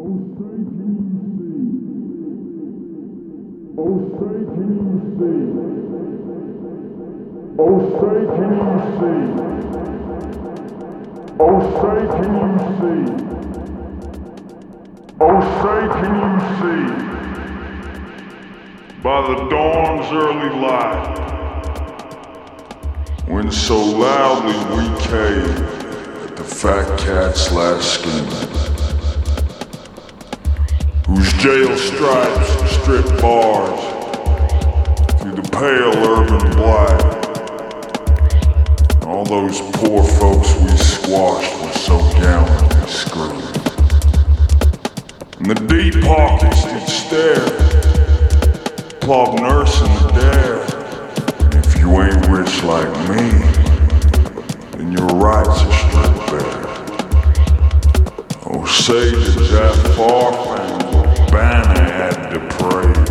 Oh, say can you see? Oh, say can you see? Oh, say can you see? Oh, say can you see? Oh, say can you see? By the dawn's early light, when so loudly we came the fat cat's last screaming whose jail stripes strip bars through the pale urban black. All those poor folks we squashed were so gallantly screwed. In the deep pockets that stare, plod nursing the dare. And if you ain't rich like me, then your rights are stripped bare. Oh, say to far family band I had to praise.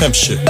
Pimp shit.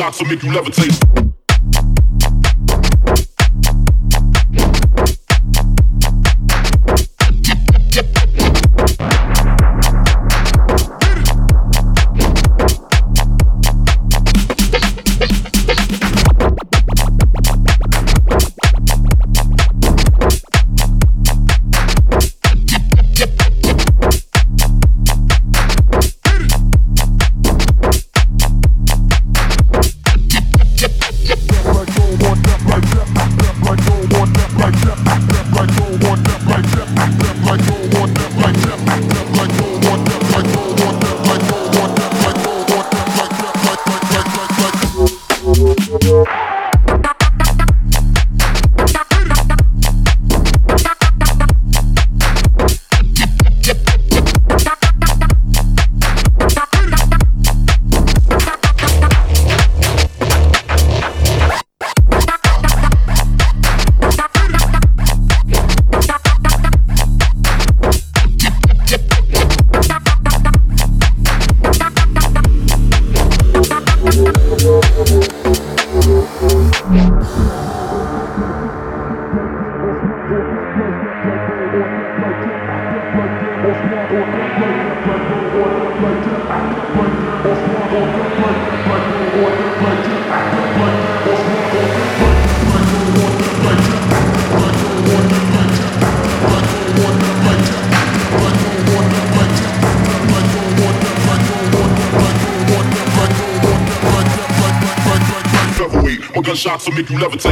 shocks will make you levitate. never tell.